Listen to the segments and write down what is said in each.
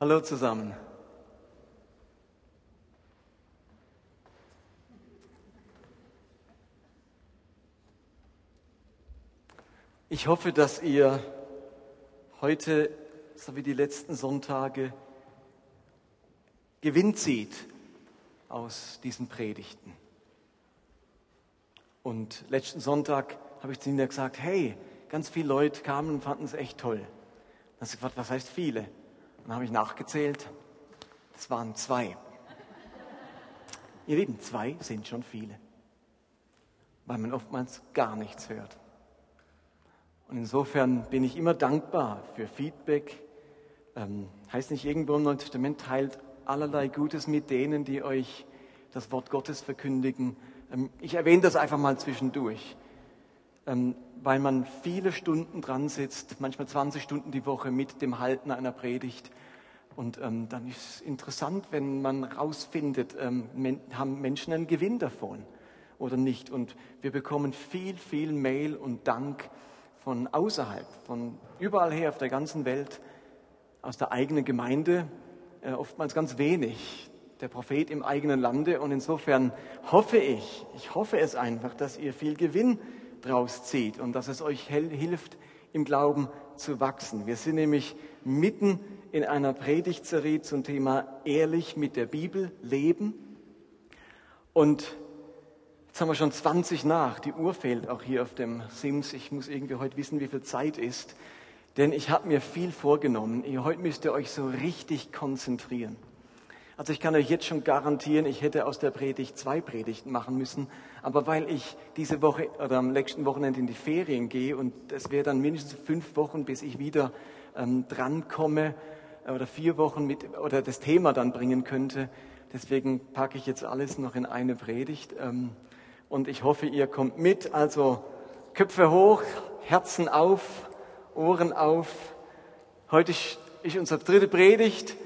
Hallo zusammen. Ich hoffe, dass ihr heute, so wie die letzten Sonntage, Gewinn zieht aus diesen Predigten. Und letzten Sonntag habe ich zu ihnen gesagt, hey, ganz viele Leute kamen und fanden es echt toll. Dann habe ich gefragt, was heißt viele? Dann habe ich nachgezählt, es waren zwei. Ihr Lieben, zwei sind schon viele, weil man oftmals gar nichts hört. Und insofern bin ich immer dankbar für Feedback. Ähm, heißt nicht irgendwo im Neuen Testament, teilt allerlei Gutes mit denen, die euch das Wort Gottes verkündigen. Ähm, ich erwähne das einfach mal zwischendurch, weil man viele Stunden dran sitzt, manchmal 20 Stunden die Woche mit dem Halten einer Predigt. Und ähm, dann ist es interessant, wenn man rausfindet, ähm, haben Menschen einen Gewinn davon oder nicht. Und wir bekommen viel, viel Mail und Dank von außerhalb, von überall her auf der ganzen Welt, aus der eigenen Gemeinde, äh, oftmals ganz wenig. Der Prophet im eigenen Lande. Und insofern hoffe ich, ich hoffe es einfach, dass ihr viel Gewinn draus zieht und dass es euch hilft, im Glauben zu wachsen. Wir sind nämlich mitten in einer Predigtserie zum Thema ehrlich mit der Bibel leben. Und Jetzt haben wir schon 20 nach. Die Uhr fehlt auch hier auf dem Sims. Ich muss irgendwie heute wissen, wie viel Zeit ist. Denn ich habe mir viel vorgenommen. Heute müsst ihr euch so richtig konzentrieren. Also ich kann euch jetzt schon garantieren, ich hätte aus der Predigt zwei Predigten machen müssen. Aber weil ich diese Woche oder am nächsten Wochenende in die Ferien gehe und es wäre dann mindestens fünf Wochen, bis ich wieder ähm, drankomme oder vier Wochen mit oder das Thema dann bringen könnte. Deswegen packe ich jetzt alles noch in eine Predigt. Ähm, und ich hoffe, ihr kommt mit. Also Köpfe hoch, Herzen auf, Ohren auf. Heute ist unsere dritte Predigt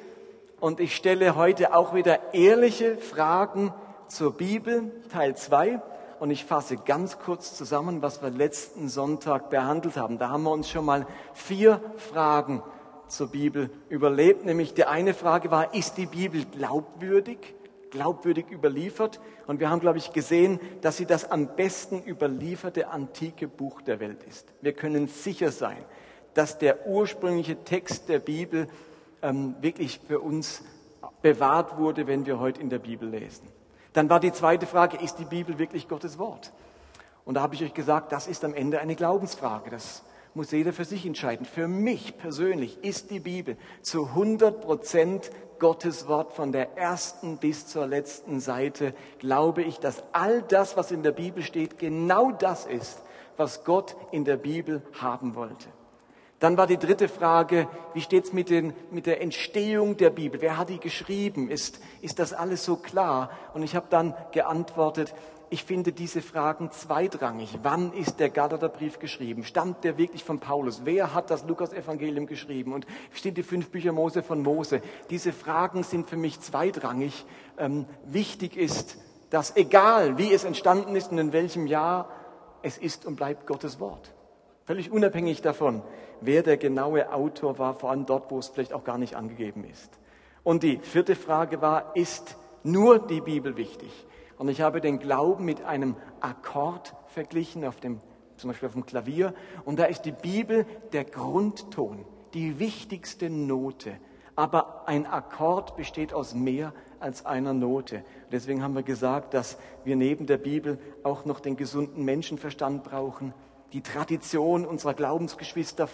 und ich stelle heute auch wieder ehrliche Fragen zur Bibel, Teil 2. Und ich fasse ganz kurz zusammen, was wir letzten Sonntag behandelt haben. Da haben wir uns schon mal vier Fragen zur Bibel überlebt. Nämlich die eine Frage war, ist die Bibel glaubwürdig? glaubwürdig überliefert. Und wir haben, glaube ich, gesehen, dass sie das am besten überlieferte antike Buch der Welt ist. Wir können sicher sein, dass der ursprüngliche Text der Bibel ähm, wirklich für uns bewahrt wurde, wenn wir heute in der Bibel lesen. Dann war die zweite Frage, ist die Bibel wirklich Gottes Wort? Und da habe ich euch gesagt, das ist am Ende eine Glaubensfrage. Das muss jeder für sich entscheiden. Für mich persönlich ist die Bibel zu 100 Prozent Gottes Wort von der ersten bis zur letzten Seite. Glaube ich, dass all das, was in der Bibel steht, genau das ist, was Gott in der Bibel haben wollte. Dann war die dritte Frage, wie steht's mit, den, mit der Entstehung der Bibel? Wer hat die geschrieben? Ist, ist das alles so klar? Und ich habe dann geantwortet, ich finde diese Fragen zweitrangig. Wann ist der Galaterbrief geschrieben? Stammt der wirklich von Paulus? Wer hat das Lukas-Evangelium geschrieben? Und stehen die fünf Bücher Mose von Mose? Diese Fragen sind für mich zweitrangig. Ähm, wichtig ist, dass egal wie es entstanden ist und in welchem Jahr, es ist und bleibt Gottes Wort. Völlig unabhängig davon, wer der genaue Autor war, vor allem dort, wo es vielleicht auch gar nicht angegeben ist. Und die vierte Frage war, ist nur die Bibel wichtig? Und ich habe den Glauben mit einem Akkord verglichen, auf dem, zum Beispiel auf dem Klavier. Und da ist die Bibel der Grundton, die wichtigste Note. Aber ein Akkord besteht aus mehr als einer Note. Deswegen haben wir gesagt, dass wir neben der Bibel auch noch den gesunden Menschenverstand brauchen, die Tradition unserer Glaubensgeschwister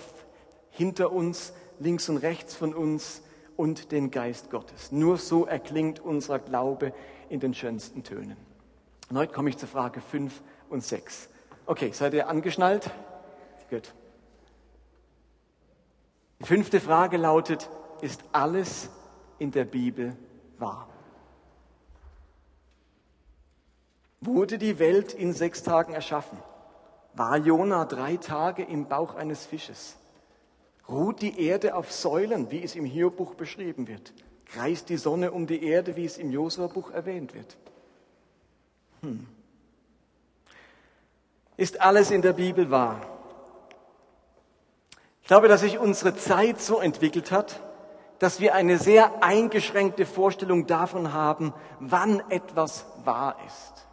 hinter uns, links und rechts von uns und den Geist Gottes. Nur so erklingt unser Glaube in den schönsten Tönen. Und heute komme ich zur Frage 5 und 6. Okay, seid ihr angeschnallt? Gut. Die fünfte Frage lautet, ist alles in der Bibel wahr? Wurde die Welt in sechs Tagen erschaffen? War Jona drei Tage im Bauch eines Fisches? Ruht die Erde auf Säulen, wie es im Hiobuch beschrieben wird? kreist die Sonne um die Erde, wie es im Josua-Buch erwähnt wird. Hm. Ist alles in der Bibel wahr? Ich glaube, dass sich unsere Zeit so entwickelt hat, dass wir eine sehr eingeschränkte Vorstellung davon haben, wann etwas wahr ist.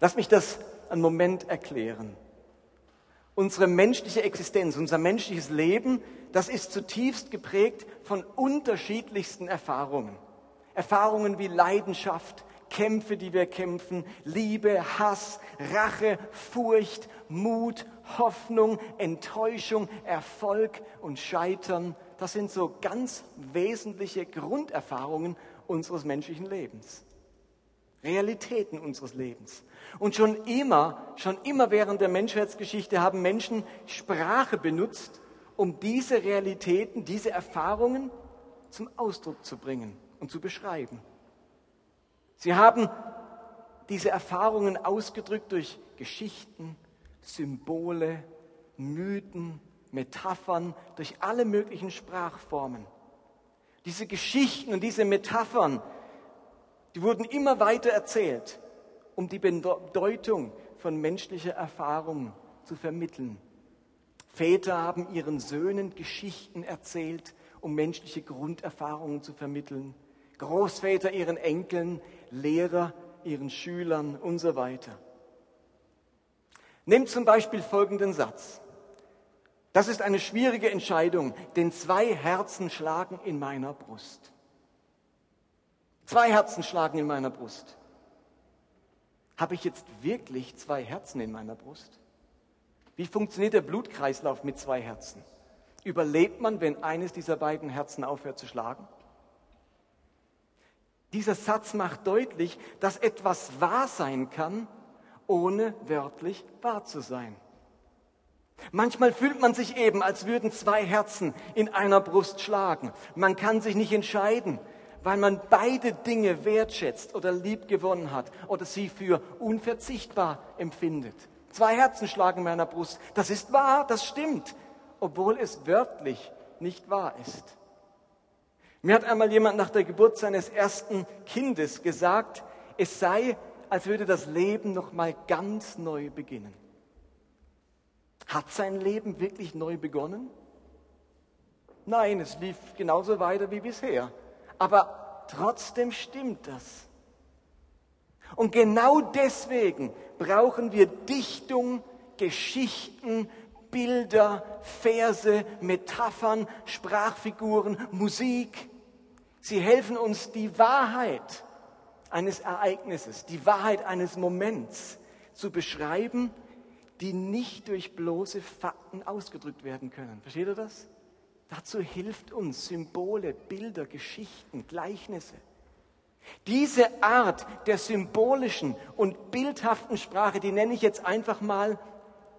Lass mich das einen Moment erklären. Unsere menschliche Existenz, unser menschliches Leben, das ist zutiefst geprägt von unterschiedlichsten Erfahrungen. Erfahrungen wie Leidenschaft, Kämpfe, die wir kämpfen, Liebe, Hass, Rache, Furcht, Mut, Hoffnung, Enttäuschung, Erfolg und Scheitern. Das sind so ganz wesentliche Grunderfahrungen unseres menschlichen Lebens. Realitäten unseres Lebens. Und schon immer, schon immer während der Menschheitsgeschichte haben Menschen Sprache benutzt, um diese Realitäten, diese Erfahrungen zum Ausdruck zu bringen und zu beschreiben. Sie haben diese Erfahrungen ausgedrückt durch Geschichten, Symbole, Mythen, Metaphern, durch alle möglichen Sprachformen. Diese Geschichten und diese Metaphern, die wurden immer weiter erzählt, um die Bedeutung von menschlicher Erfahrung zu vermitteln. Väter haben ihren Söhnen Geschichten erzählt, um menschliche Grunderfahrungen zu vermitteln. Großväter ihren Enkeln, Lehrer ihren Schülern und so weiter. Nehmt zum Beispiel folgenden Satz. Das ist eine schwierige Entscheidung, denn zwei Herzen schlagen in meiner Brust. Zwei Herzen schlagen in meiner Brust. Habe ich jetzt wirklich zwei Herzen in meiner Brust? Wie funktioniert der Blutkreislauf mit zwei Herzen? Überlebt man, wenn eines dieser beiden Herzen aufhört zu schlagen? Dieser Satz macht deutlich, dass etwas wahr sein kann, ohne wörtlich wahr zu sein. Manchmal fühlt man sich eben, als würden zwei Herzen in einer Brust schlagen. Man kann sich nicht entscheiden, weil man beide Dinge wertschätzt oder lieb gewonnen hat oder sie für unverzichtbar empfindet. Zwei Herzen schlagen in meiner Brust. Das ist wahr, das stimmt, obwohl es wörtlich nicht wahr ist. Mir hat einmal jemand nach der Geburt seines ersten Kindes gesagt, es sei, als würde das Leben noch mal ganz neu beginnen. Hat sein Leben wirklich neu begonnen? Nein, es lief genauso weiter wie bisher. Aber trotzdem stimmt das. Und genau deswegen brauchen wir Dichtung, Geschichten, Bilder, Verse, Metaphern, Sprachfiguren, Musik. Sie helfen uns, die Wahrheit eines Ereignisses, die Wahrheit eines Moments zu beschreiben, die nicht durch bloße Fakten ausgedrückt werden können. Versteht ihr das? Dazu hilft uns Symbole, Bilder, Geschichten, Gleichnisse. Diese Art der symbolischen und bildhaften Sprache, die nenne ich jetzt einfach mal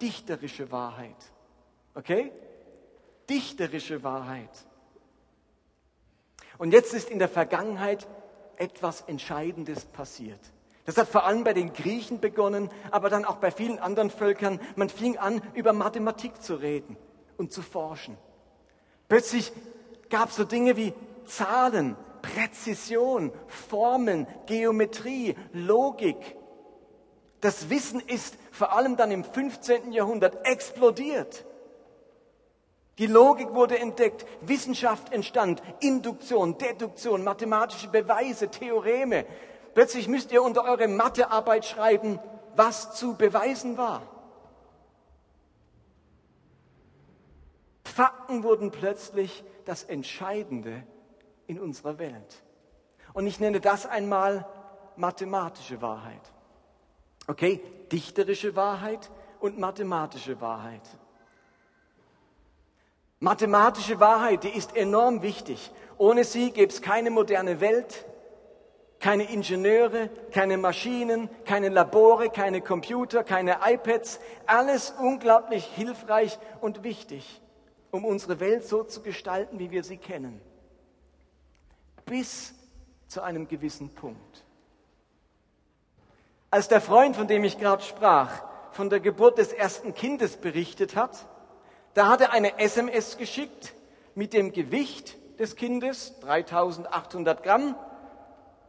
dichterische Wahrheit. Okay? Dichterische Wahrheit. Und jetzt ist in der Vergangenheit etwas Entscheidendes passiert. Das hat vor allem bei den Griechen begonnen, aber dann auch bei vielen anderen Völkern. Man fing an, über Mathematik zu reden und zu forschen. Plötzlich gab es so Dinge wie Zahlen, Präzision, Formeln, Geometrie, Logik. Das Wissen ist vor allem dann im 15. Jahrhundert explodiert. Die Logik wurde entdeckt, Wissenschaft entstand, Induktion, Deduktion, mathematische Beweise, Theoreme. Plötzlich müsst ihr unter eure Mathearbeit schreiben, was zu beweisen war. Fakten wurden plötzlich das Entscheidende in unserer Welt. Und ich nenne das einmal mathematische Wahrheit. Okay, dichterische Wahrheit und mathematische Wahrheit. Mathematische Wahrheit, die ist enorm wichtig. Ohne sie gäbe es keine moderne Welt, keine Ingenieure, keine Maschinen, keine Labore, keine Computer, keine iPads. Alles unglaublich hilfreich und wichtig, um unsere Welt so zu gestalten, wie wir sie kennen. Bis zu einem gewissen Punkt. Als der Freund, von dem ich gerade sprach, von der Geburt des ersten Kindes berichtet hat, da hat er eine SMS geschickt mit dem Gewicht des Kindes, 3800 Gramm,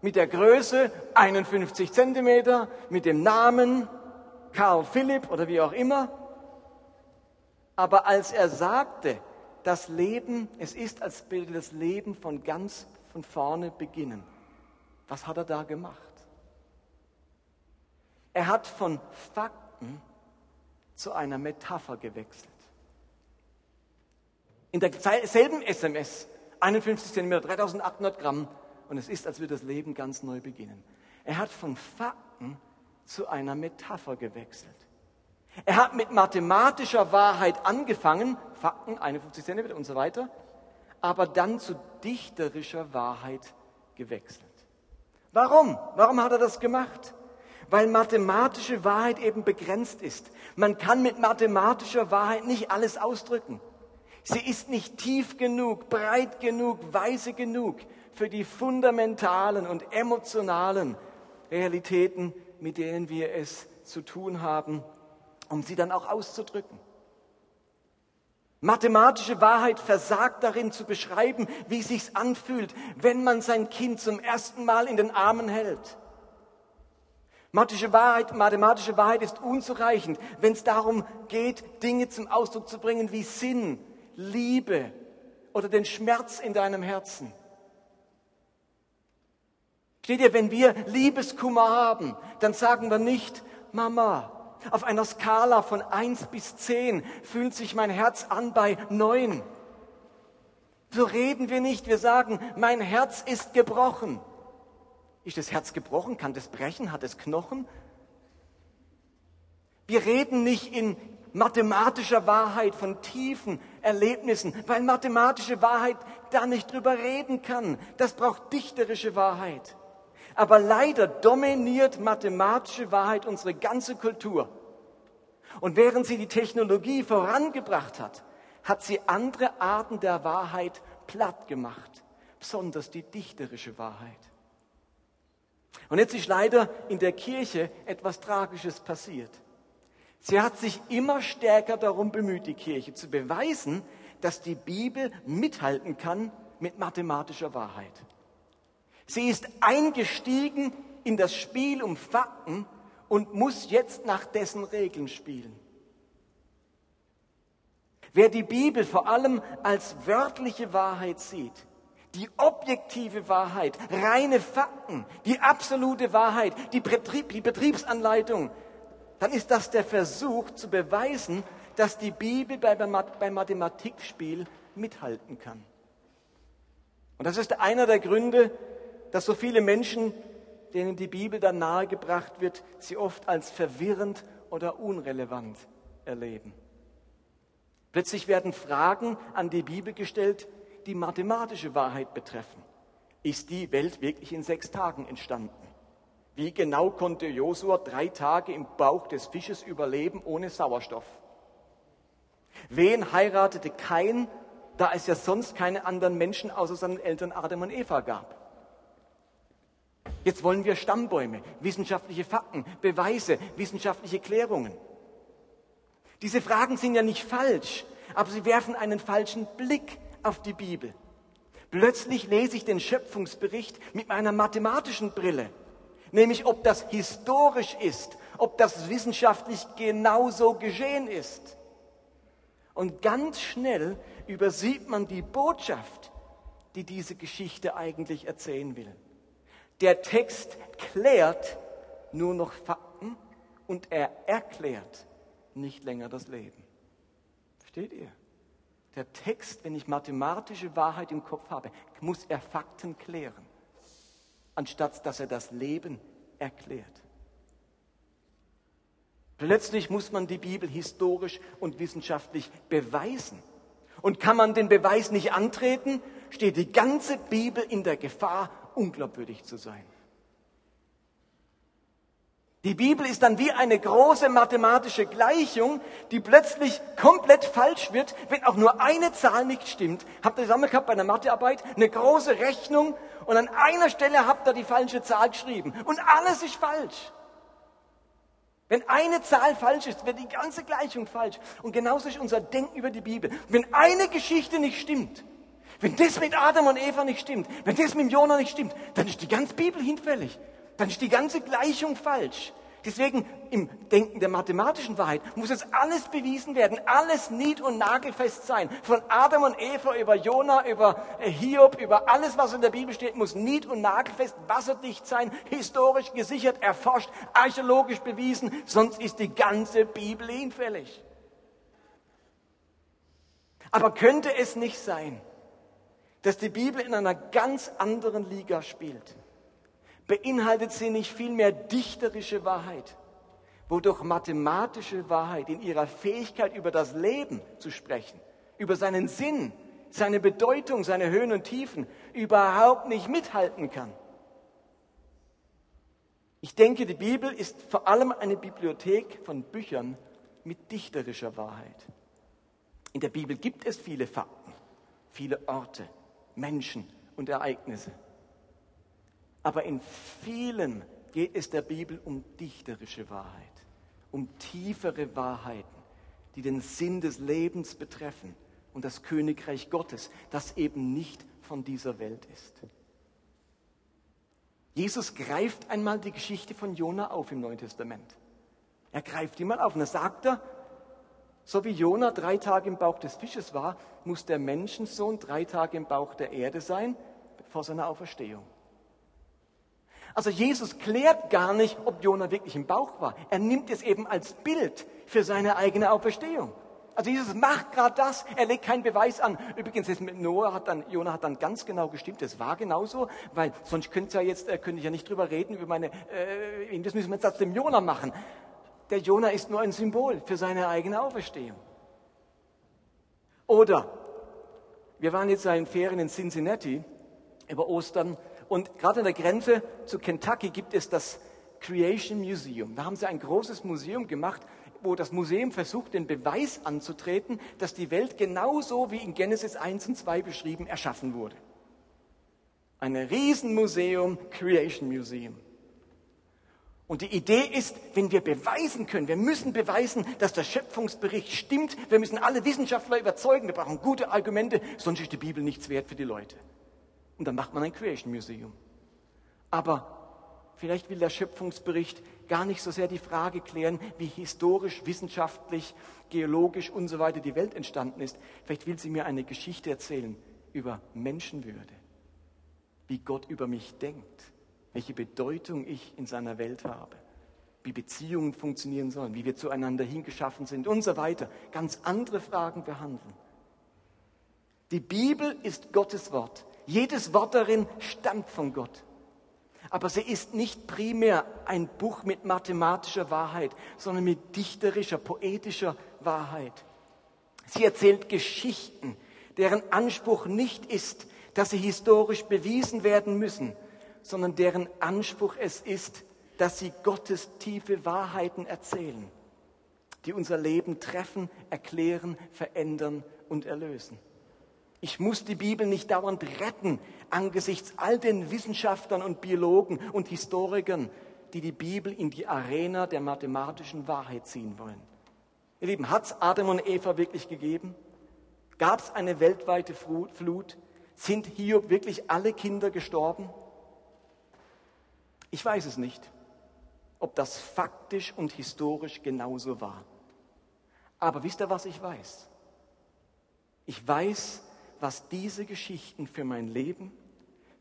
mit der Größe 51 Zentimeter, mit dem Namen Karl Philipp oder wie auch immer. Aber als er sagte, das Leben, es ist, als würde das Leben von ganz von vorne beginnen. Was hat er da gemacht? Er hat von Fakten zu einer Metapher gewechselt. In derselben SMS, 51 cm, 3800 Gramm, und es ist, als würde das Leben ganz neu beginnen. Er hat von Fakten zu einer Metapher gewechselt. Er hat mit mathematischer Wahrheit angefangen, Fakten, 51 cm und so weiter, aber dann zu dichterischer Wahrheit gewechselt. Warum? Warum hat er das gemacht? Weil mathematische Wahrheit eben begrenzt ist. Man kann mit mathematischer Wahrheit nicht alles ausdrücken. Sie ist nicht tief genug, breit genug, weise genug für die fundamentalen und emotionalen Realitäten, mit denen wir es zu tun haben, um sie dann auch auszudrücken. Mathematische Wahrheit versagt darin zu beschreiben, wie es sich anfühlt, wenn man sein Kind zum ersten Mal in den Armen hält. Mathematische Wahrheit, mathematische Wahrheit ist unzureichend, wenn es darum geht, Dinge zum Ausdruck zu bringen wie Sinn, Liebe oder den Schmerz in deinem Herzen. Steht ihr, wenn wir Liebeskummer haben, dann sagen wir nicht, Mama, auf einer Skala von eins bis zehn fühlt sich mein Herz an bei neun. So reden wir nicht. Wir sagen, mein Herz ist gebrochen. Ist das Herz gebrochen? Kann das brechen? Hat es Knochen? Wir reden nicht in mathematischer Wahrheit von tiefen Erlebnissen, weil mathematische Wahrheit da nicht drüber reden kann. Das braucht dichterische Wahrheit. Aber leider dominiert mathematische Wahrheit unsere ganze Kultur. Und während sie die Technologie vorangebracht hat, hat sie andere Arten der Wahrheit platt gemacht, besonders die dichterische Wahrheit. Und jetzt ist leider in der Kirche etwas Tragisches passiert. Sie hat sich immer stärker darum bemüht, die Kirche zu beweisen, dass die Bibel mithalten kann mit mathematischer Wahrheit. Sie ist eingestiegen in das Spiel um Fakten und muss jetzt nach dessen Regeln spielen. Wer die Bibel vor allem als wörtliche Wahrheit sieht, die objektive Wahrheit, reine Fakten, die absolute Wahrheit, die, Betrieb, die Betriebsanleitung, dann ist das der Versuch zu beweisen, dass die Bibel beim Mathematikspiel mithalten kann. Und das ist einer der Gründe, dass so viele Menschen, denen die Bibel dann nahegebracht wird, sie oft als verwirrend oder unrelevant erleben. Plötzlich werden Fragen an die Bibel gestellt, die mathematische Wahrheit betreffen. Ist die Welt wirklich in sechs Tagen entstanden? Wie genau konnte Josua drei Tage im Bauch des Fisches überleben ohne Sauerstoff? Wen heiratete Kain, da es ja sonst keine anderen Menschen außer seinen Eltern Adam und Eva gab? Jetzt wollen wir Stammbäume, wissenschaftliche Fakten, Beweise, wissenschaftliche Klärungen. Diese Fragen sind ja nicht falsch, aber sie werfen einen falschen Blick auf die Bibel. Plötzlich lese ich den Schöpfungsbericht mit meiner mathematischen Brille, nämlich ob das historisch ist, ob das wissenschaftlich genauso geschehen ist. Und ganz schnell übersieht man die Botschaft, die diese Geschichte eigentlich erzählen will. Der Text klärt nur noch Fakten und er erklärt nicht länger das Leben. Versteht ihr? Der Text, wenn ich mathematische Wahrheit im Kopf habe, muss er Fakten klären, anstatt dass er das Leben erklärt. Plötzlich muss man die Bibel historisch und wissenschaftlich beweisen. Und kann man den Beweis nicht antreten, steht die ganze Bibel in der Gefahr, unglaubwürdig zu sein. Die Bibel ist dann wie eine große mathematische Gleichung, die plötzlich komplett falsch wird, wenn auch nur eine Zahl nicht stimmt. Habt ihr zusammen gehabt bei einer Mathearbeit? Eine große Rechnung und an einer Stelle habt ihr die falsche Zahl geschrieben und alles ist falsch. Wenn eine Zahl falsch ist, wird die ganze Gleichung falsch. Und genauso ist unser Denken über die Bibel. Wenn eine Geschichte nicht stimmt, wenn das mit Adam und Eva nicht stimmt, wenn das mit Jonah nicht stimmt, dann ist die ganze Bibel hinfällig. Dann ist die ganze Gleichung falsch. Deswegen im Denken der mathematischen Wahrheit muss es alles bewiesen werden, alles nied- und nagelfest sein. Von Adam und Eva über Jona, über äh, Hiob, über alles, was in der Bibel steht, muss nied- und nagelfest, wasserdicht sein, historisch gesichert, erforscht, archäologisch bewiesen, sonst ist die ganze Bibel hinfällig. Aber könnte es nicht sein, dass die Bibel in einer ganz anderen Liga spielt? beinhaltet sie nicht vielmehr dichterische Wahrheit, wodurch mathematische Wahrheit in ihrer Fähigkeit über das Leben zu sprechen, über seinen Sinn, seine Bedeutung, seine Höhen und Tiefen überhaupt nicht mithalten kann. Ich denke, die Bibel ist vor allem eine Bibliothek von Büchern mit dichterischer Wahrheit. In der Bibel gibt es viele Fakten, viele Orte, Menschen und Ereignisse. Aber in vielen geht es der Bibel um dichterische Wahrheit, um tiefere Wahrheiten, die den Sinn des Lebens betreffen und das Königreich Gottes, das eben nicht von dieser Welt ist. Jesus greift einmal die Geschichte von Jona auf im Neuen Testament. Er greift die mal auf und er sagt er, so wie Jona drei Tage im Bauch des Fisches war, muss der Menschensohn drei Tage im Bauch der Erde sein vor seiner Auferstehung. Also Jesus klärt gar nicht, ob Jona wirklich im Bauch war. Er nimmt es eben als Bild für seine eigene Auferstehung. Also Jesus macht gerade das, er legt keinen Beweis an. Übrigens, das mit Noah hat dann, Jona hat dann ganz genau gestimmt, das war genauso, weil sonst könnte ja jetzt, äh, könnte ich ja nicht drüber reden, über meine, äh, das müssen wir jetzt aus dem Jona machen. Der Jona ist nur ein Symbol für seine eigene Auferstehung. Oder, wir waren jetzt in Ferien in Cincinnati über Ostern und gerade an der Grenze zu Kentucky gibt es das Creation Museum. Da haben sie ein großes Museum gemacht, wo das Museum versucht, den Beweis anzutreten, dass die Welt genauso wie in Genesis 1 und 2 beschrieben erschaffen wurde. Ein Riesenmuseum, Creation Museum. Und die Idee ist, wenn wir beweisen können, wir müssen beweisen, dass der Schöpfungsbericht stimmt, wir müssen alle Wissenschaftler überzeugen, wir brauchen gute Argumente, sonst ist die Bibel nichts wert für die Leute. Und dann macht man ein Creation Museum. Aber vielleicht will der Schöpfungsbericht gar nicht so sehr die Frage klären, wie historisch, wissenschaftlich, geologisch und so weiter die Welt entstanden ist. Vielleicht will sie mir eine Geschichte erzählen über Menschenwürde, wie Gott über mich denkt, welche Bedeutung ich in seiner Welt habe, wie Beziehungen funktionieren sollen, wie wir zueinander hingeschaffen sind und so weiter. Ganz andere Fragen behandeln. Die Bibel ist Gottes Wort. Jedes Wort darin stammt von Gott. Aber sie ist nicht primär ein Buch mit mathematischer Wahrheit, sondern mit dichterischer, poetischer Wahrheit. Sie erzählt Geschichten, deren Anspruch nicht ist, dass sie historisch bewiesen werden müssen, sondern deren Anspruch es ist, dass sie Gottes tiefe Wahrheiten erzählen, die unser Leben treffen, erklären, verändern und erlösen. Ich muss die Bibel nicht dauernd retten angesichts all den Wissenschaftlern und Biologen und Historikern, die die Bibel in die Arena der mathematischen Wahrheit ziehen wollen. Ihr Lieben, hat es Adam und Eva wirklich gegeben? Gab es eine weltweite Flut? Sind hier wirklich alle Kinder gestorben? Ich weiß es nicht, ob das faktisch und historisch genauso war. Aber wisst ihr, was ich weiß? Ich weiß, was diese Geschichten für mein Leben,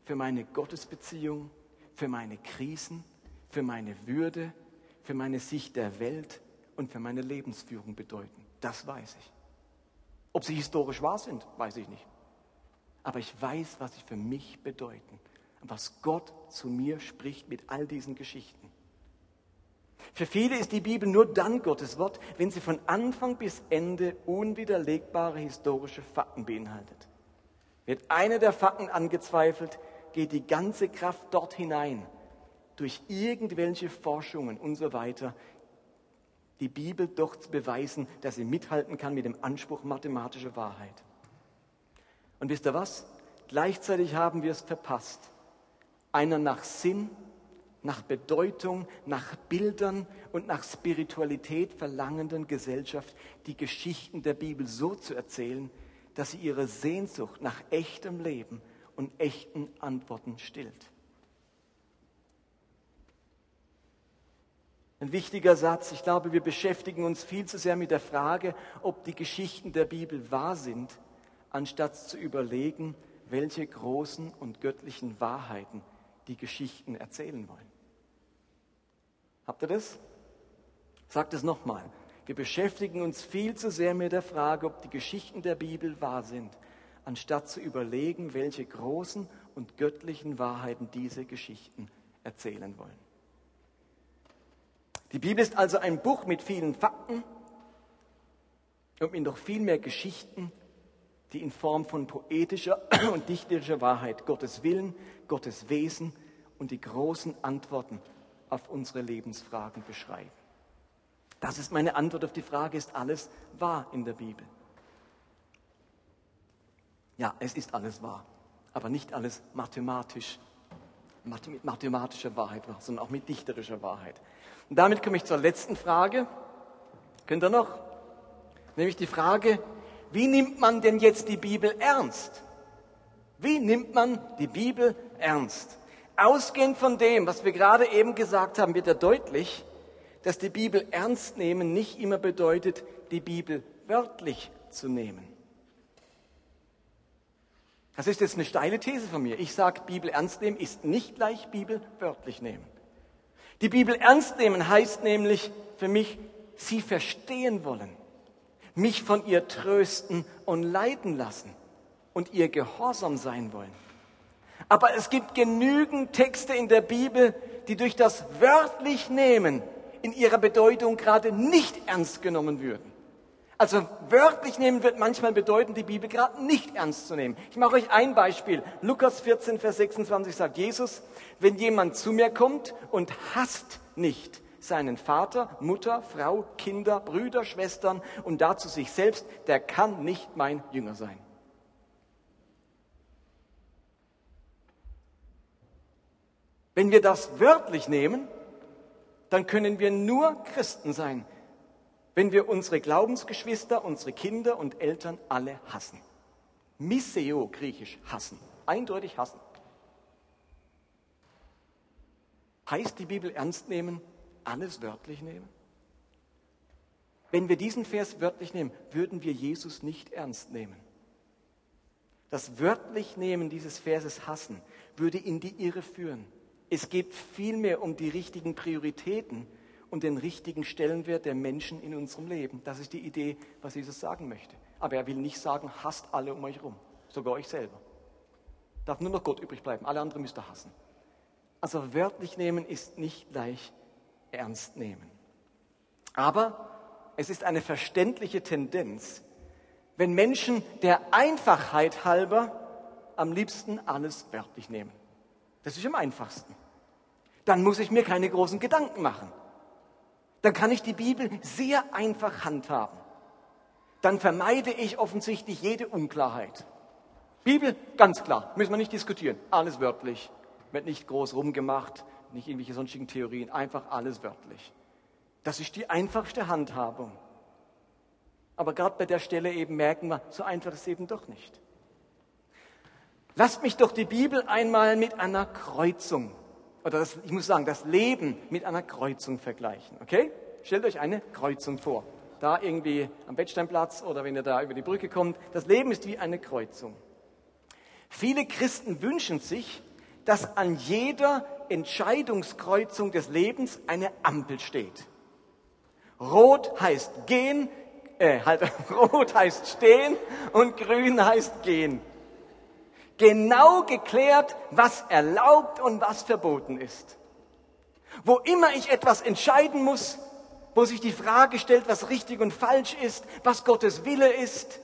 für meine Gottesbeziehung, für meine Krisen, für meine Würde, für meine Sicht der Welt und für meine Lebensführung bedeuten. Das weiß ich. Ob sie historisch wahr sind, weiß ich nicht. Aber ich weiß, was sie für mich bedeuten was Gott zu mir spricht mit all diesen Geschichten. Für viele ist die Bibel nur dann Gottes Wort, wenn sie von Anfang bis Ende unwiderlegbare historische Fakten beinhaltet. Wird eine der Fakten angezweifelt, geht die ganze Kraft dort hinein, durch irgendwelche Forschungen und so weiter, die Bibel doch zu beweisen, dass sie mithalten kann mit dem Anspruch mathematischer Wahrheit. Und wisst ihr was? Gleichzeitig haben wir es verpasst, einer nach Sinn nach Bedeutung, nach Bildern und nach Spiritualität verlangenden Gesellschaft die Geschichten der Bibel so zu erzählen, dass sie ihre Sehnsucht nach echtem Leben und echten Antworten stillt. Ein wichtiger Satz. Ich glaube, wir beschäftigen uns viel zu sehr mit der Frage, ob die Geschichten der Bibel wahr sind, anstatt zu überlegen, welche großen und göttlichen Wahrheiten die Geschichten erzählen wollen. Habt ihr das? Sagt es nochmal. Wir beschäftigen uns viel zu sehr mit der Frage, ob die Geschichten der Bibel wahr sind, anstatt zu überlegen, welche großen und göttlichen Wahrheiten diese Geschichten erzählen wollen. Die Bibel ist also ein Buch mit vielen Fakten und mit noch viel mehr Geschichten, die in Form von poetischer und dichterischer Wahrheit Gottes Willen, Gottes Wesen und die großen Antworten auf unsere Lebensfragen beschreiben. Das ist meine Antwort auf die Frage, ist alles wahr in der Bibel? Ja, es ist alles wahr, aber nicht alles mathematisch, mit mathematischer Wahrheit wahr, sondern auch mit dichterischer Wahrheit. Und damit komme ich zur letzten Frage. Könnt ihr noch? Nämlich die Frage, wie nimmt man denn jetzt die Bibel ernst? Wie nimmt man die Bibel ernst? Ausgehend von dem, was wir gerade eben gesagt haben, wird ja deutlich, dass die Bibel ernst nehmen nicht immer bedeutet, die Bibel wörtlich zu nehmen. Das ist jetzt eine steile These von mir. Ich sage, Bibel ernst nehmen ist nicht gleich Bibel wörtlich nehmen. Die Bibel ernst nehmen heißt nämlich für mich, sie verstehen wollen, mich von ihr trösten und leiten lassen und ihr gehorsam sein wollen. Aber es gibt genügend Texte in der Bibel, die durch das wörtlich Nehmen in ihrer Bedeutung gerade nicht ernst genommen würden. Also wörtlich nehmen wird manchmal bedeuten, die Bibel gerade nicht ernst zu nehmen. Ich mache euch ein Beispiel. Lukas 14, Vers 26 sagt Jesus, wenn jemand zu mir kommt und hasst nicht seinen Vater, Mutter, Frau, Kinder, Brüder, Schwestern und dazu sich selbst, der kann nicht mein Jünger sein. Wenn wir das wörtlich nehmen, dann können wir nur Christen sein, wenn wir unsere Glaubensgeschwister, unsere Kinder und Eltern alle hassen. Miseo, griechisch, hassen. Eindeutig hassen. Heißt die Bibel ernst nehmen, alles wörtlich nehmen? Wenn wir diesen Vers wörtlich nehmen, würden wir Jesus nicht ernst nehmen. Das wörtlich Nehmen dieses Verses hassen würde in die Irre führen. Es geht vielmehr um die richtigen Prioritäten und den richtigen Stellenwert der Menschen in unserem Leben. Das ist die Idee, was Jesus sagen möchte. Aber er will nicht sagen, hasst alle um euch herum, sogar euch selber. Darf nur noch Gott übrig bleiben, alle anderen müsst ihr hassen. Also wörtlich nehmen ist nicht gleich ernst nehmen. Aber es ist eine verständliche Tendenz, wenn Menschen der Einfachheit halber am liebsten alles wörtlich nehmen. Das ist am einfachsten. Dann muss ich mir keine großen Gedanken machen. Dann kann ich die Bibel sehr einfach handhaben. Dann vermeide ich offensichtlich jede Unklarheit. Bibel, ganz klar, müssen wir nicht diskutieren. Alles wörtlich. Wird nicht groß rumgemacht, nicht irgendwelche sonstigen Theorien, einfach alles wörtlich. Das ist die einfachste Handhabung. Aber gerade bei der Stelle eben merken wir, so einfach ist es eben doch nicht. Lasst mich doch die Bibel einmal mit einer Kreuzung, oder das, ich muss sagen, das Leben mit einer Kreuzung vergleichen. Okay? Stellt euch eine Kreuzung vor. Da irgendwie am Bettsteinplatz oder wenn ihr da über die Brücke kommt. Das Leben ist wie eine Kreuzung. Viele Christen wünschen sich, dass an jeder Entscheidungskreuzung des Lebens eine Ampel steht. Rot heißt gehen, äh, halt, rot heißt stehen und grün heißt gehen genau geklärt, was erlaubt und was verboten ist. Wo immer ich etwas entscheiden muss, wo sich die Frage stellt, was richtig und falsch ist, was Gottes Wille ist,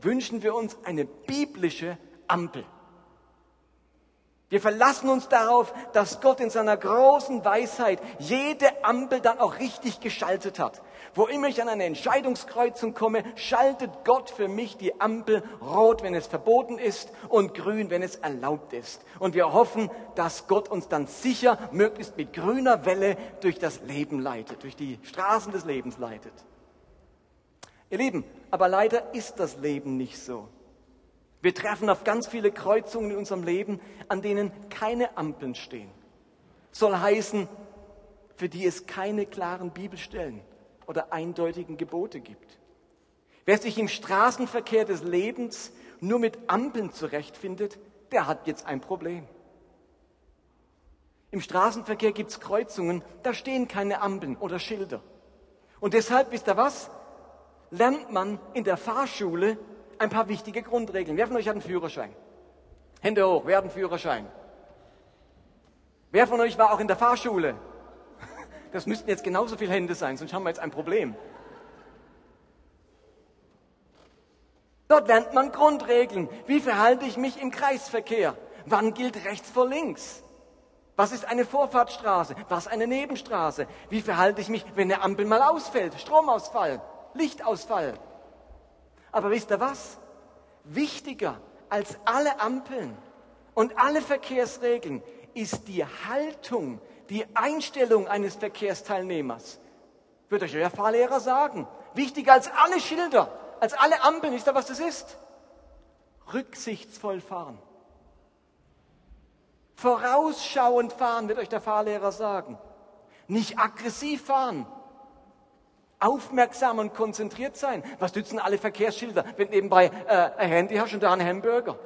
wünschen wir uns eine biblische Ampel. Wir verlassen uns darauf, dass Gott in seiner großen Weisheit jede Ampel dann auch richtig geschaltet hat. Wo immer ich an eine Entscheidungskreuzung komme, schaltet Gott für mich die Ampel rot, wenn es verboten ist, und grün, wenn es erlaubt ist. Und wir hoffen, dass Gott uns dann sicher, möglichst mit grüner Welle durch das Leben leitet, durch die Straßen des Lebens leitet. Ihr Lieben, aber leider ist das Leben nicht so. Wir treffen auf ganz viele Kreuzungen in unserem Leben, an denen keine Ampeln stehen. Soll heißen, für die es keine klaren Bibelstellen oder eindeutigen Gebote gibt. Wer sich im Straßenverkehr des Lebens nur mit Ampeln zurechtfindet, der hat jetzt ein Problem. Im Straßenverkehr gibt es Kreuzungen, da stehen keine Ampeln oder Schilder. Und deshalb, wisst ihr was? Lernt man in der Fahrschule ein paar wichtige Grundregeln. Wer von euch hat einen Führerschein? Hände hoch, wer hat einen Führerschein? Wer von euch war auch in der Fahrschule? Das müssten jetzt genauso viele Hände sein, sonst haben wir jetzt ein Problem. Dort lernt man Grundregeln. Wie verhalte ich mich im Kreisverkehr? Wann gilt rechts vor links? Was ist eine Vorfahrtsstraße? Was eine Nebenstraße? Wie verhalte ich mich, wenn eine Ampel mal ausfällt? Stromausfall, Lichtausfall. Aber wisst ihr was? Wichtiger als alle Ampeln und alle Verkehrsregeln ist die Haltung, die Einstellung eines Verkehrsteilnehmers. Wird euch euer Fahrlehrer sagen. Wichtiger als alle Schilder, als alle Ampeln. Wisst ihr, was das ist? Rücksichtsvoll fahren. Vorausschauend fahren, wird euch der Fahrlehrer sagen. Nicht aggressiv fahren. Aufmerksam und konzentriert sein. Was nützen alle Verkehrsschilder, wenn nebenbei äh, ein Handy hast und da ein Hamburger?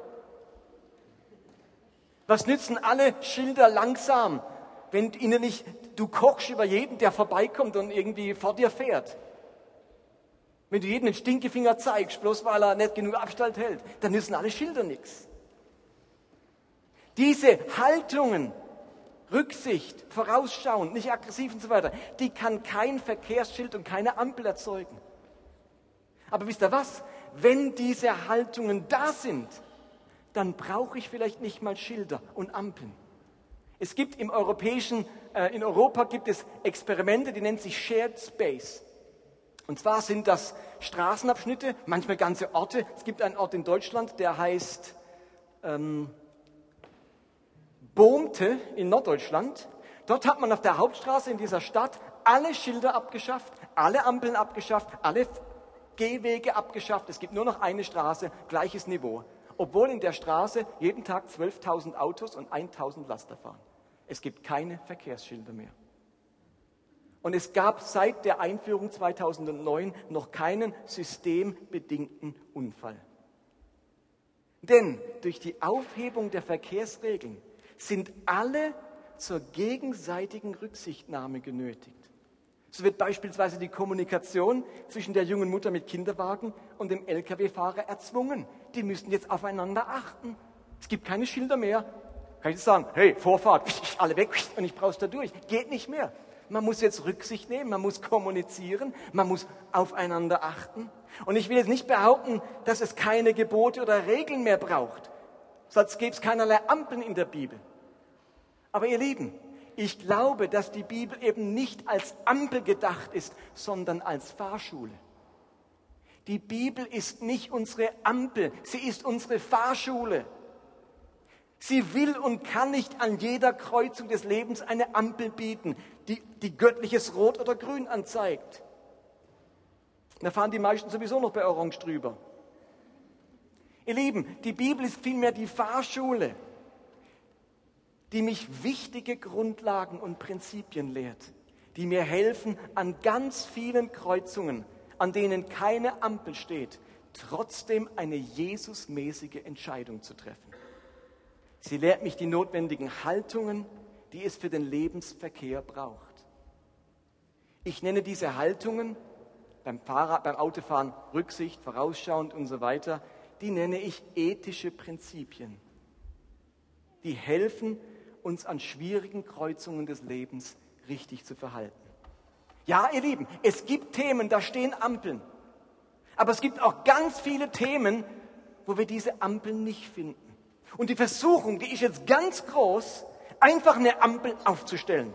Was nützen alle Schilder langsam, wenn ihnen nicht, du kochst über jeden, der vorbeikommt und irgendwie vor dir fährt? Wenn du jedem den Stinkefinger zeigst, bloß weil er nicht genug Abstand hält, dann nützen alle Schilder nichts. Diese Haltungen, Rücksicht, Vorausschauen, nicht aggressiv und so weiter, die kann kein Verkehrsschild und keine Ampel erzeugen. Aber wisst ihr was? Wenn diese Haltungen da sind, dann brauche ich vielleicht nicht mal Schilder und Ampeln. Es gibt im europäischen, äh, in Europa gibt es Experimente, die nennen sich Shared Space. Und zwar sind das Straßenabschnitte, manchmal ganze Orte. Es gibt einen Ort in Deutschland, der heißt ähm, Bohmte in Norddeutschland. Dort hat man auf der Hauptstraße in dieser Stadt alle Schilder abgeschafft, alle Ampeln abgeschafft, alle Gehwege abgeschafft. Es gibt nur noch eine Straße, gleiches Niveau. Obwohl in der Straße jeden Tag 12.000 Autos und 1.000 Laster fahren. Es gibt keine Verkehrsschilder mehr. Und es gab seit der Einführung 2009 noch keinen systembedingten Unfall. Denn durch die Aufhebung der Verkehrsregeln sind alle zur gegenseitigen Rücksichtnahme genötigt. So wird beispielsweise die Kommunikation zwischen der jungen Mutter mit Kinderwagen und dem Lkw-Fahrer erzwungen. Die müssen jetzt aufeinander achten. Es gibt keine Schilder mehr. Kann ich sagen, hey, Vorfahrt, alle weg und ich brauch's da durch. Geht nicht mehr. Man muss jetzt Rücksicht nehmen, man muss kommunizieren, man muss aufeinander achten. Und ich will jetzt nicht behaupten, dass es keine Gebote oder Regeln mehr braucht. Sonst gäbe es keinerlei Ampeln in der Bibel. Aber ihr Lieben, ich glaube, dass die Bibel eben nicht als Ampel gedacht ist, sondern als Fahrschule. Die Bibel ist nicht unsere Ampel, sie ist unsere Fahrschule. Sie will und kann nicht an jeder Kreuzung des Lebens eine Ampel bieten, die, die göttliches Rot oder Grün anzeigt. Da fahren die meisten sowieso noch bei Orange drüber. Ihr Lieben, die Bibel ist vielmehr die Fahrschule die mich wichtige Grundlagen und Prinzipien lehrt, die mir helfen, an ganz vielen Kreuzungen, an denen keine Ampel steht, trotzdem eine Jesusmäßige Entscheidung zu treffen. Sie lehrt mich die notwendigen Haltungen, die es für den Lebensverkehr braucht. Ich nenne diese Haltungen beim, Fahrrad, beim Autofahren Rücksicht, vorausschauend und so weiter, die nenne ich ethische Prinzipien. Die helfen, uns an schwierigen Kreuzungen des Lebens richtig zu verhalten. Ja, ihr Lieben, es gibt Themen, da stehen Ampeln. Aber es gibt auch ganz viele Themen, wo wir diese Ampeln nicht finden. Und die Versuchung, die ist jetzt ganz groß, einfach eine Ampel aufzustellen.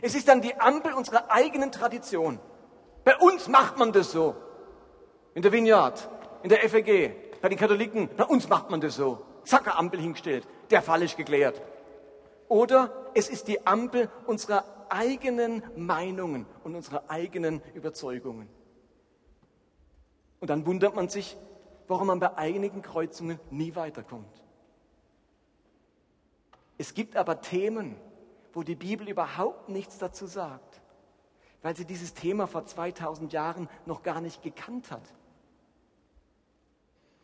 Es ist dann die Ampel unserer eigenen Tradition. Bei uns macht man das so. In der Vineyard, in der FEG, bei den Katholiken, bei uns macht man das so. Zack, Ampel hingestellt. Der Fall ist geklärt. Oder es ist die Ampel unserer eigenen Meinungen und unserer eigenen Überzeugungen. Und dann wundert man sich, warum man bei einigen Kreuzungen nie weiterkommt. Es gibt aber Themen, wo die Bibel überhaupt nichts dazu sagt, weil sie dieses Thema vor 2000 Jahren noch gar nicht gekannt hat.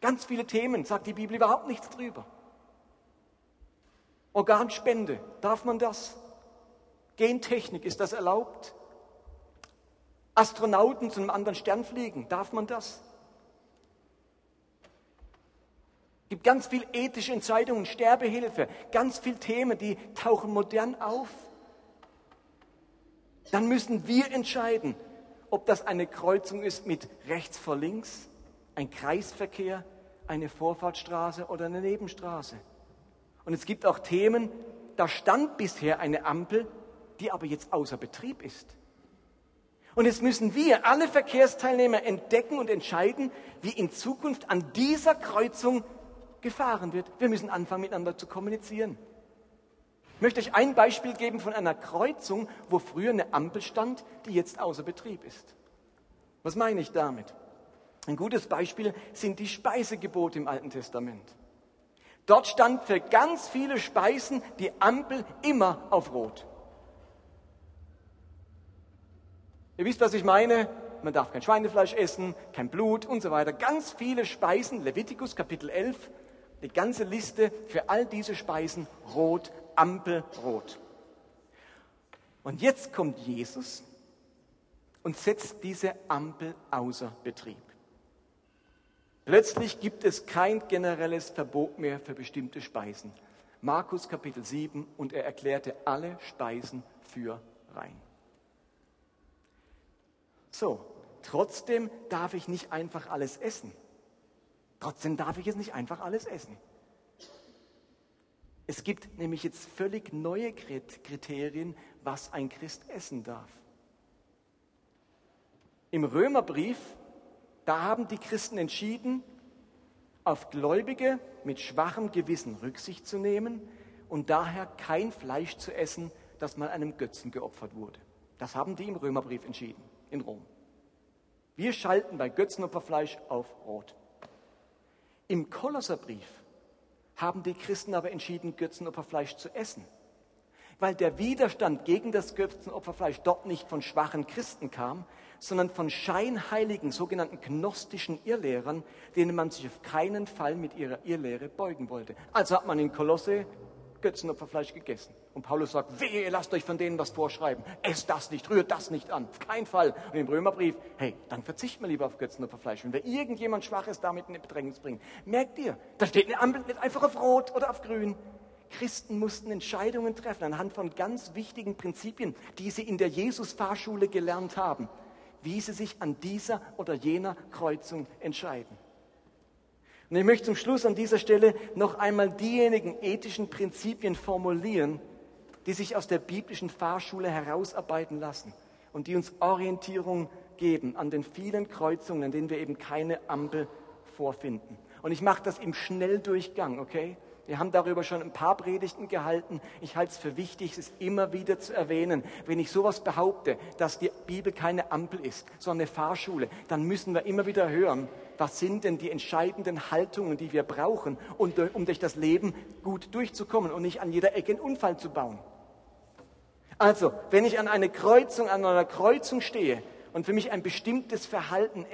Ganz viele Themen sagt die Bibel überhaupt nichts drüber. Organspende, darf man das? Gentechnik, ist das erlaubt? Astronauten zu einem anderen Stern fliegen, darf man das? Es gibt ganz viele ethische Entscheidungen, Sterbehilfe, ganz viele Themen, die tauchen modern auf. Dann müssen wir entscheiden, ob das eine Kreuzung ist mit rechts vor links, ein Kreisverkehr, eine Vorfahrtsstraße oder eine Nebenstraße. Und es gibt auch Themen, da stand bisher eine Ampel, die aber jetzt außer Betrieb ist. Und jetzt müssen wir, alle Verkehrsteilnehmer, entdecken und entscheiden, wie in Zukunft an dieser Kreuzung gefahren wird. Wir müssen anfangen, miteinander zu kommunizieren. Ich möchte euch ein Beispiel geben von einer Kreuzung, wo früher eine Ampel stand, die jetzt außer Betrieb ist. Was meine ich damit? Ein gutes Beispiel sind die Speisegebote im Alten Testament. Dort stand für ganz viele Speisen die Ampel immer auf Rot. Ihr wisst, was ich meine. Man darf kein Schweinefleisch essen, kein Blut und so weiter. Ganz viele Speisen, Levitikus Kapitel 11, die ganze Liste für all diese Speisen rot, Ampel rot. Und jetzt kommt Jesus und setzt diese Ampel außer Betrieb. Plötzlich gibt es kein generelles Verbot mehr für bestimmte Speisen. Markus Kapitel 7 und er erklärte alle Speisen für rein. So, trotzdem darf ich nicht einfach alles essen. Trotzdem darf ich jetzt nicht einfach alles essen. Es gibt nämlich jetzt völlig neue Kriterien, was ein Christ essen darf. Im Römerbrief da haben die Christen entschieden, auf Gläubige mit schwachem Gewissen Rücksicht zu nehmen und daher kein Fleisch zu essen, das mal einem Götzen geopfert wurde. Das haben die im Römerbrief entschieden, in Rom. Wir schalten bei Götzenopferfleisch auf Rot. Im Kolosserbrief haben die Christen aber entschieden, Götzenopferfleisch zu essen, weil der Widerstand gegen das Götzenopferfleisch dort nicht von schwachen Christen kam, sondern von scheinheiligen, sogenannten gnostischen Irrlehrern, denen man sich auf keinen Fall mit ihrer Irrlehre beugen wollte. Also hat man in Kolosse Götzenopferfleisch gegessen. Und Paulus sagt, wehe, lasst euch von denen was vorschreiben. Esst das nicht, rührt das nicht an. Auf keinen Fall. Und im Römerbrief, hey, dann verzichten wir lieber auf Götzenopferfleisch. Wenn wir irgendjemand Schwaches damit in Bedrängnis bringen. Merkt ihr, da steht eine Ampel nicht einfach auf Rot oder auf Grün. Christen mussten Entscheidungen treffen anhand von ganz wichtigen Prinzipien, die sie in der Jesus-Fahrschule gelernt haben wie sie sich an dieser oder jener Kreuzung entscheiden. Und ich möchte zum Schluss an dieser Stelle noch einmal diejenigen ethischen Prinzipien formulieren, die sich aus der biblischen Fahrschule herausarbeiten lassen und die uns Orientierung geben an den vielen Kreuzungen, an denen wir eben keine Ampel vorfinden. Und ich mache das im Schnelldurchgang, okay? Wir haben darüber schon ein paar Predigten gehalten. Ich halte es für wichtig, es immer wieder zu erwähnen. Wenn ich sowas behaupte, dass die Bibel keine Ampel ist, sondern eine Fahrschule, dann müssen wir immer wieder hören, was sind denn die entscheidenden Haltungen, die wir brauchen, um durch das Leben gut durchzukommen und nicht an jeder Ecke einen Unfall zu bauen. Also, wenn ich an eine Kreuzung, an einer Kreuzung stehe und für mich ein bestimmtes Verhalten,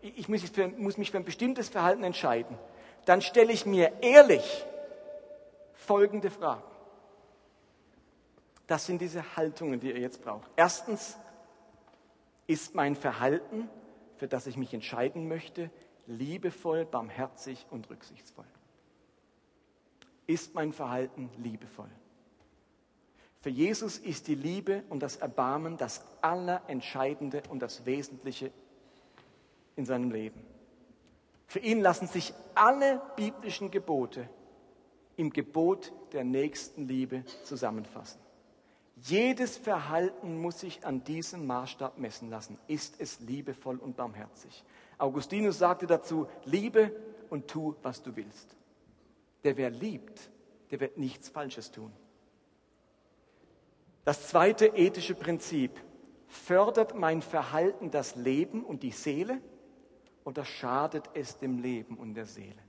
ich muss mich für ein bestimmtes Verhalten entscheiden, dann stelle ich mir ehrlich folgende Fragen. Das sind diese Haltungen, die ihr jetzt braucht. Erstens, ist mein Verhalten, für das ich mich entscheiden möchte, liebevoll, barmherzig und rücksichtsvoll? Ist mein Verhalten liebevoll? Für Jesus ist die Liebe und das Erbarmen das Allerentscheidende und das Wesentliche in seinem Leben. Für ihn lassen sich alle biblischen Gebote im Gebot der Nächstenliebe zusammenfassen. Jedes Verhalten muss sich an diesem Maßstab messen lassen. Ist es liebevoll und barmherzig? Augustinus sagte dazu, liebe und tu, was du willst. Der wer liebt, der wird nichts Falsches tun. Das zweite ethische Prinzip, fördert mein Verhalten das Leben und die Seele oder schadet es dem Leben und der Seele?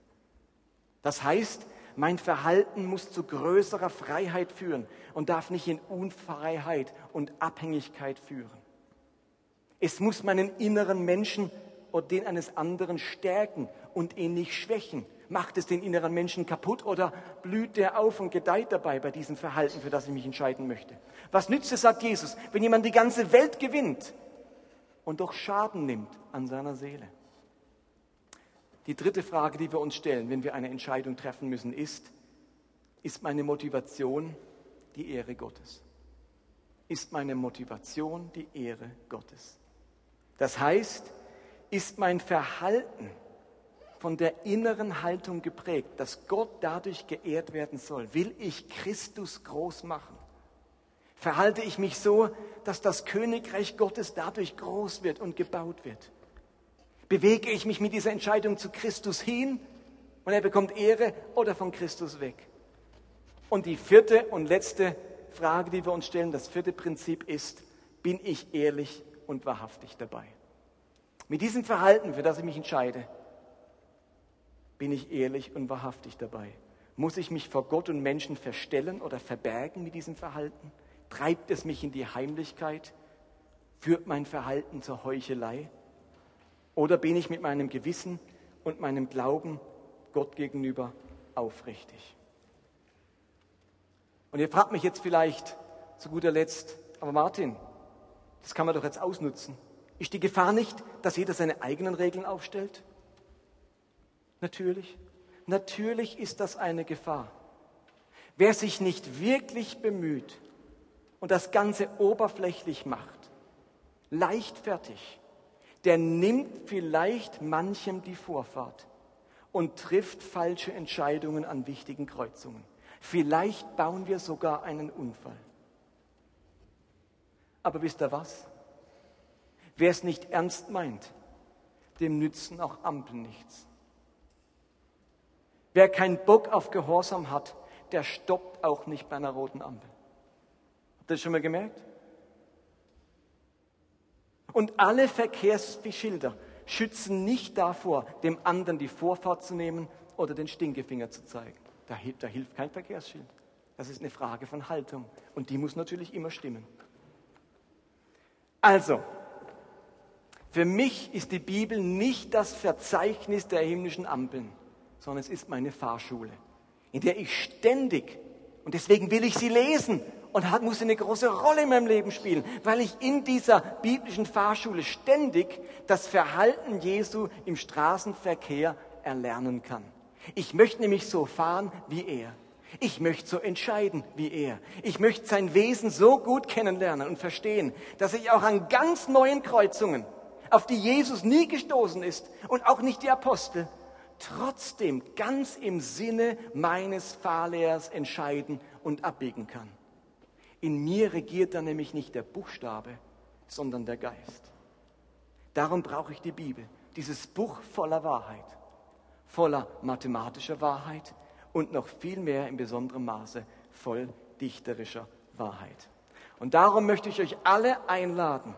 Das heißt, Mein Verhalten muss zu größerer Freiheit führen und darf nicht in Unfreiheit und Abhängigkeit führen. Es muss meinen inneren Menschen oder den eines anderen stärken und ihn nicht schwächen. Macht es den inneren Menschen kaputt oder blüht der auf und gedeiht dabei bei diesem Verhalten, für das ich mich entscheiden möchte? Was nützt es, sagt Jesus, wenn jemand die ganze Welt gewinnt und doch Schaden nimmt an seiner Seele? Die dritte Frage, die wir uns stellen, wenn wir eine Entscheidung treffen müssen, ist, ist meine Motivation die Ehre Gottes? Ist meine Motivation die Ehre Gottes? Das heißt, ist mein Verhalten von der inneren Haltung geprägt, dass Gott dadurch geehrt werden soll? Will ich Christus groß machen? Verhalte ich mich so, dass das Königreich Gottes dadurch groß wird und gebaut wird? Bewege ich mich mit dieser Entscheidung zu Christus hin und er bekommt Ehre oder von Christus weg? Und die vierte und letzte Frage, die wir uns stellen, das vierte Prinzip ist, bin ich ehrlich und wahrhaftig dabei? Mit diesem Verhalten, für das ich mich entscheide, bin ich ehrlich und wahrhaftig dabei. Muss ich mich vor Gott und Menschen verstellen oder verbergen mit diesem Verhalten? Treibt es mich in die Heimlichkeit? Führt mein Verhalten zur Heuchelei? Oder bin ich mit meinem Gewissen und meinem Glauben Gott gegenüber aufrichtig? Und ihr fragt mich jetzt vielleicht zu guter Letzt, aber Martin, das kann man doch jetzt ausnutzen. Ist die Gefahr nicht, dass jeder seine eigenen Regeln aufstellt? Natürlich. Natürlich ist das eine Gefahr. Wer sich nicht wirklich bemüht und das Ganze oberflächlich macht, leichtfertig, der nimmt vielleicht manchem die Vorfahrt und trifft falsche Entscheidungen an wichtigen Kreuzungen. Vielleicht bauen wir sogar einen Unfall. Aber wisst ihr was? Wer es nicht ernst meint, dem nützen auch Ampeln nichts. Wer keinen Bock auf Gehorsam hat, der stoppt auch nicht bei einer roten Ampel. Habt ihr das schon mal gemerkt? Und alle Verkehrsschilder schützen nicht davor, dem anderen die Vorfahrt zu nehmen oder den Stinkefinger zu zeigen. Da, da hilft kein Verkehrsschild. Das ist eine Frage von Haltung. Und die muss natürlich immer stimmen. Also, für mich ist die Bibel nicht das Verzeichnis der himmlischen Ampeln, sondern es ist meine Fahrschule, in der ich ständig, und deswegen will ich sie lesen und hat, muss eine große Rolle in meinem Leben spielen, weil ich in dieser biblischen Fahrschule ständig das Verhalten Jesu im Straßenverkehr erlernen kann. Ich möchte nämlich so fahren wie er. Ich möchte so entscheiden wie er. Ich möchte sein Wesen so gut kennenlernen und verstehen, dass ich auch an ganz neuen Kreuzungen, auf die Jesus nie gestoßen ist und auch nicht die Apostel, trotzdem ganz im Sinne meines Fahrlehrers entscheiden und abbiegen kann. In mir regiert dann nämlich nicht der Buchstabe, sondern der Geist. Darum brauche ich die Bibel, dieses Buch voller Wahrheit, voller mathematischer Wahrheit und noch viel mehr in besonderem Maße voll dichterischer Wahrheit. Und darum möchte ich euch alle einladen,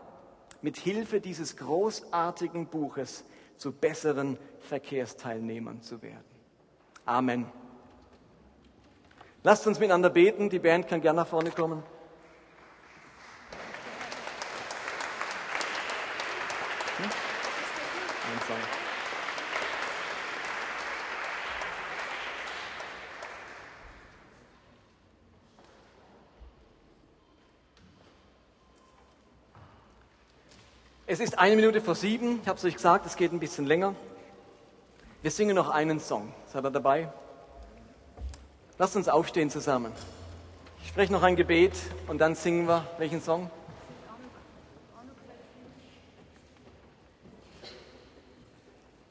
mit Hilfe dieses großartigen Buches zu besseren Verkehrsteilnehmern zu werden. Amen. Lasst uns miteinander beten. Die Band kann gerne nach vorne kommen. Es ist eine Minute vor sieben. Ich habe es euch gesagt, es geht ein bisschen länger. Wir singen noch einen Song. Seid ihr dabei? Lasst uns aufstehen zusammen. Ich spreche noch ein Gebet und dann singen wir welchen Song?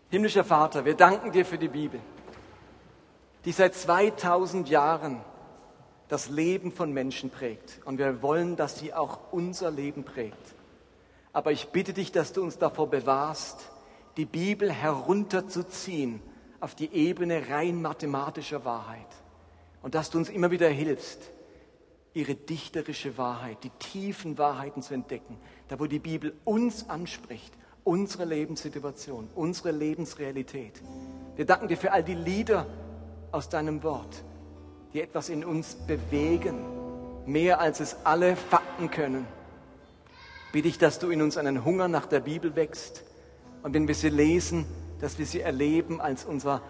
Himmlischer Vater, wir danken dir für die Bibel, die seit 2000 Jahren das Leben von Menschen prägt. Und wir wollen, dass sie auch unser Leben prägt. Aber ich bitte dich, dass du uns davor bewahrst, die Bibel herunterzuziehen auf die Ebene rein mathematischer Wahrheit. Und dass du uns immer wieder hilfst, ihre dichterische Wahrheit, die tiefen Wahrheiten zu entdecken, da wo die Bibel uns anspricht unsere Lebenssituation, unsere Lebensrealität. Wir danken dir für all die Lieder, aus deinem Wort, die etwas in uns bewegen, mehr als es alle Fakten können. Bitte ich, dass du in uns einen Hunger nach der Bibel wächst und wenn wir sie lesen, dass wir sie erleben als unser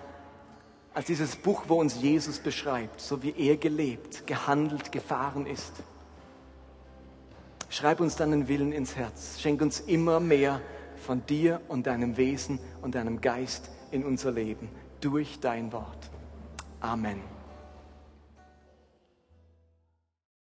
als dieses Buch, wo uns Jesus beschreibt, so wie er gelebt, gehandelt, gefahren ist. Schreib uns deinen Willen ins Herz. Schenk uns immer mehr von dir und deinem Wesen und deinem Geist in unser Leben durch dein Wort. Amen.